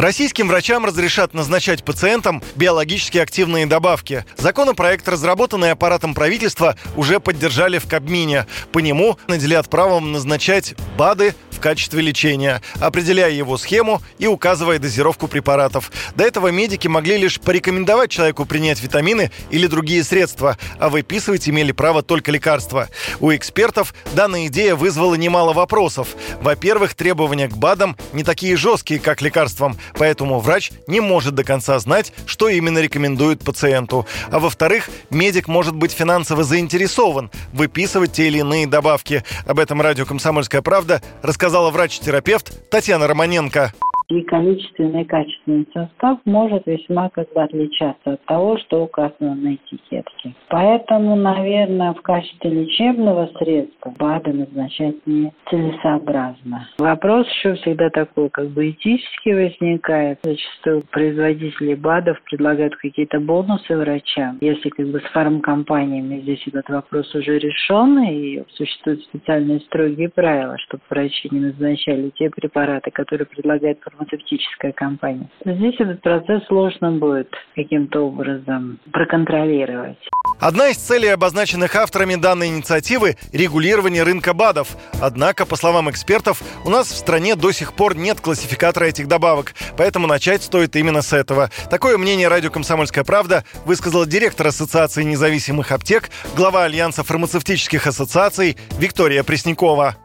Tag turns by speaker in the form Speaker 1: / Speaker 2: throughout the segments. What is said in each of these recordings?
Speaker 1: Российским врачам разрешат назначать пациентам биологически активные добавки. Законопроект, разработанный аппаратом правительства, уже поддержали в Кабмине. По нему наделят правом назначать БАДы в качестве лечения, определяя его схему и указывая дозировку препаратов. До этого медики могли лишь порекомендовать человеку принять витамины или другие средства, а выписывать имели право только лекарства. У экспертов данная идея вызвала немало вопросов. Во-первых, требования к БАДам не такие жесткие, как лекарствам, поэтому врач не может до конца знать, что именно рекомендует пациенту. А во-вторых, медик может быть финансово заинтересован выписывать те или иные добавки. Об этом радио «Комсомольская правда» рассказала врач-терапевт Татьяна Романенко
Speaker 2: и количественный качественный состав может весьма как бы отличаться от того, что указано на этикетке. Поэтому, наверное, в качестве лечебного средства БАДы назначать не целесообразно. Вопрос еще всегда такой, как бы этически возникает. Зачастую производители БАДов предлагают какие-то бонусы врачам. Если как бы с фармкомпаниями здесь этот вопрос уже решен, и существуют специальные строгие правила, чтобы врачи не назначали те препараты, которые предлагает фармакопания фармацевтическая компания. Здесь этот процесс сложно будет каким-то образом проконтролировать.
Speaker 1: Одна из целей, обозначенных авторами данной инициативы – регулирование рынка БАДов. Однако, по словам экспертов, у нас в стране до сих пор нет классификатора этих добавок, поэтому начать стоит именно с этого. Такое мнение радио «Комсомольская правда» высказал директор Ассоциации независимых аптек, глава Альянса фармацевтических ассоциаций Виктория Преснякова.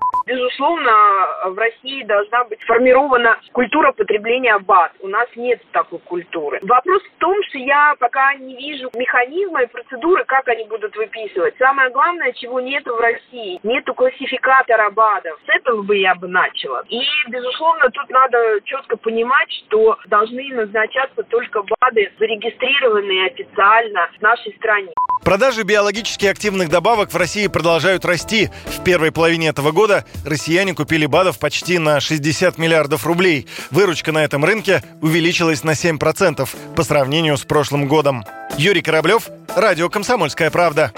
Speaker 3: Безусловно, в России должна быть сформирована культура потребления БАД. У нас нет такой культуры. Вопрос в том, что я пока не вижу механизма и процедуры, как они будут выписывать. Самое главное, чего нет в России, нету классификатора БАДов. С этого бы я бы начала. И, безусловно, тут надо четко понимать, что должны назначаться только БАДы, зарегистрированные официально в нашей стране.
Speaker 1: Продажи биологически активных добавок в России продолжают расти. В первой половине этого года россияне купили БАДов почти на 60 миллиардов рублей. Выручка на этом рынке увеличилась на 7% по сравнению с прошлым годом. Юрий Кораблев, Радио «Комсомольская правда».